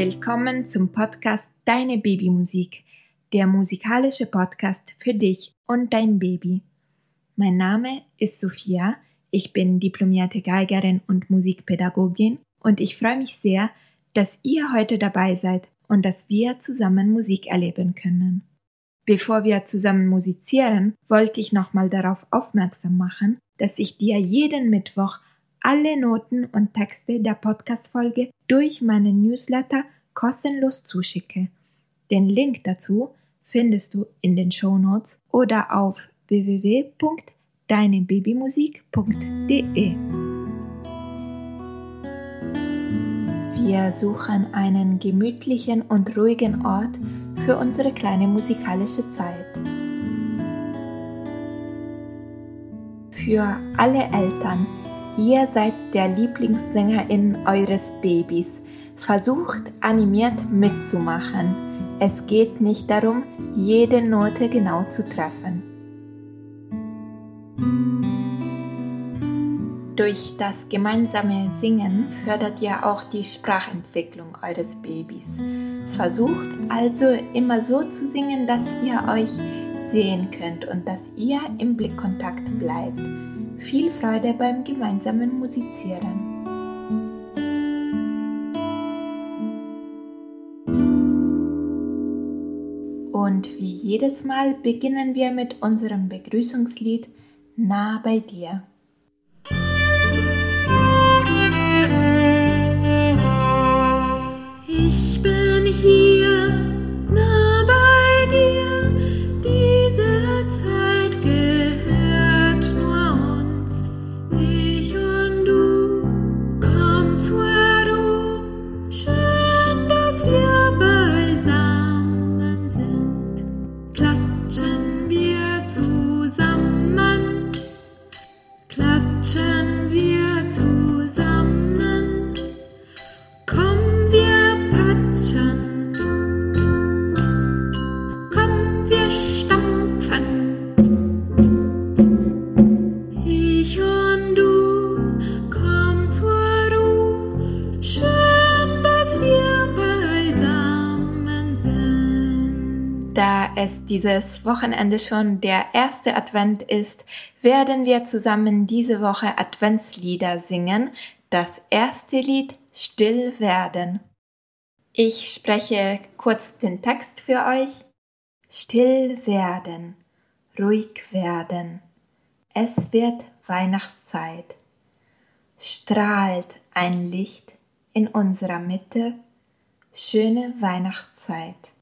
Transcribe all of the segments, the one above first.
Willkommen zum Podcast Deine Babymusik, der musikalische Podcast für dich und dein Baby. Mein Name ist Sophia, ich bin diplomierte Geigerin und Musikpädagogin und ich freue mich sehr, dass ihr heute dabei seid und dass wir zusammen Musik erleben können. Bevor wir zusammen musizieren, wollte ich nochmal darauf aufmerksam machen, dass ich dir jeden Mittwoch alle Noten und Texte der Podcast-Folge durch meinen Newsletter kostenlos zuschicke. Den Link dazu findest du in den Show Notes oder auf www.deinebabymusik.de. Wir suchen einen gemütlichen und ruhigen Ort für unsere kleine musikalische Zeit. Für alle Eltern, Ihr seid der Lieblingssängerin eures Babys. Versucht animiert mitzumachen. Es geht nicht darum, jede Note genau zu treffen. Durch das gemeinsame Singen fördert ihr auch die Sprachentwicklung eures Babys. Versucht also immer so zu singen, dass ihr euch sehen könnt und dass ihr im Blickkontakt bleibt. Viel Freude beim gemeinsamen Musizieren. Und wie jedes Mal beginnen wir mit unserem Begrüßungslied Nah bei dir. Ich es dieses Wochenende schon der erste Advent ist, werden wir zusammen diese Woche Adventslieder singen. Das erste Lied Still werden. Ich spreche kurz den Text für euch. Still werden, ruhig werden. Es wird Weihnachtszeit. Strahlt ein Licht in unserer Mitte. Schöne Weihnachtszeit.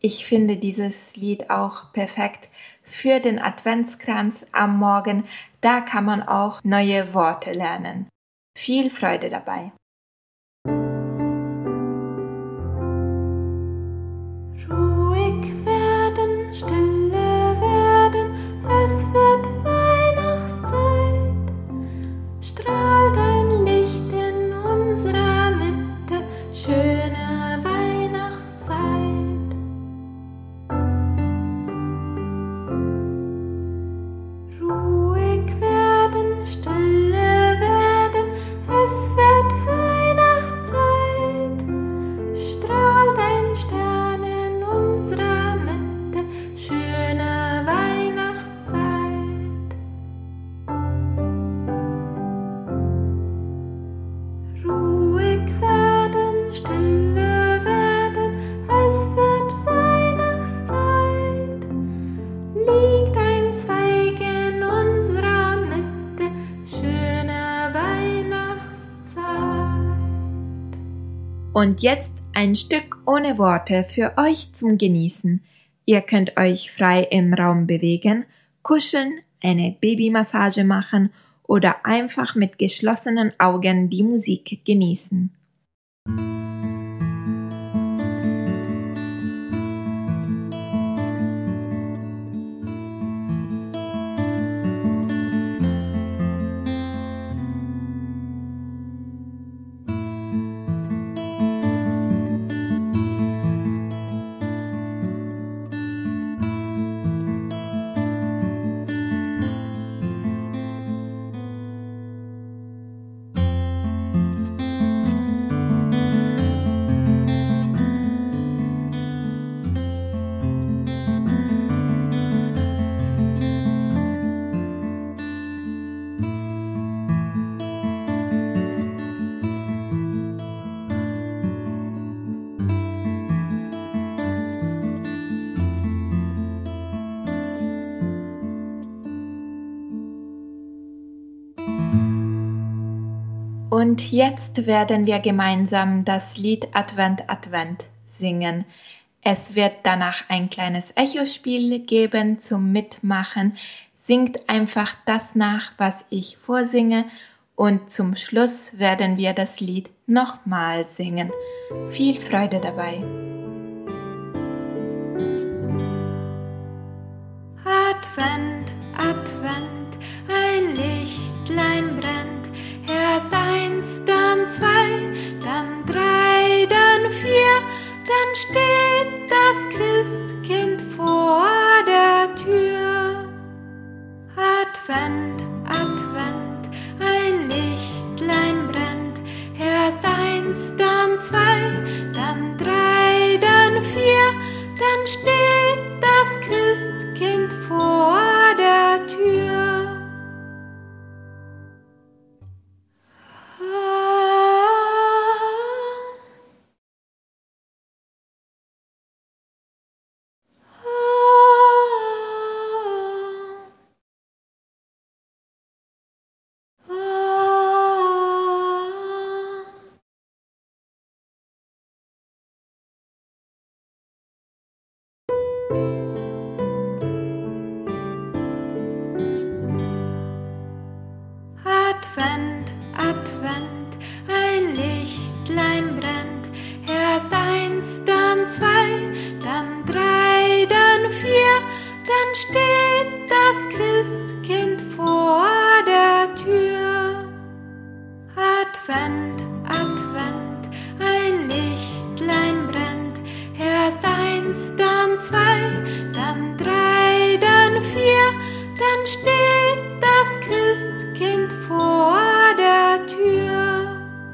Ich finde dieses Lied auch perfekt für den Adventskranz am Morgen. Da kann man auch neue Worte lernen. Viel Freude dabei. Und jetzt ein Stück ohne Worte für euch zum Genießen. Ihr könnt euch frei im Raum bewegen, kuscheln, eine Babymassage machen oder einfach mit geschlossenen Augen die Musik genießen. Und jetzt werden wir gemeinsam das Lied Advent Advent singen. Es wird danach ein kleines Echospiel geben zum Mitmachen. Singt einfach das nach, was ich vorsinge und zum Schluss werden wir das Lied nochmal singen. Viel Freude dabei. Advent, Advent,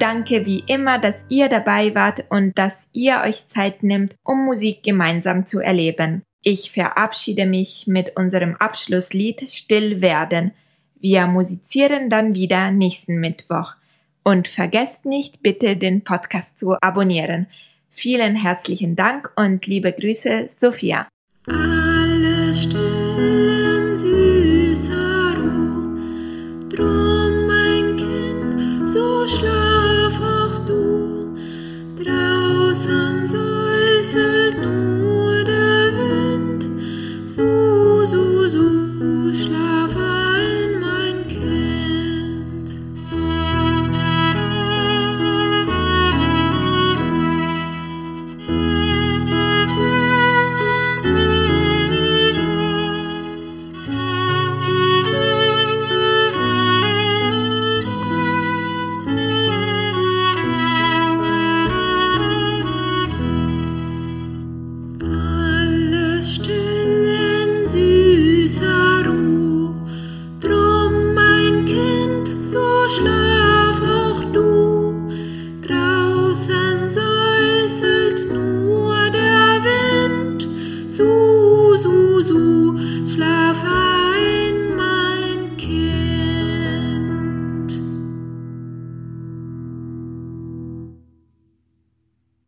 Danke wie immer, dass ihr dabei wart und dass ihr euch Zeit nimmt, um Musik gemeinsam zu erleben. Ich verabschiede mich mit unserem Abschlusslied Still werden. Wir musizieren dann wieder nächsten Mittwoch. Und vergesst nicht, bitte den Podcast zu abonnieren. Vielen herzlichen Dank und liebe Grüße, Sophia. Advent,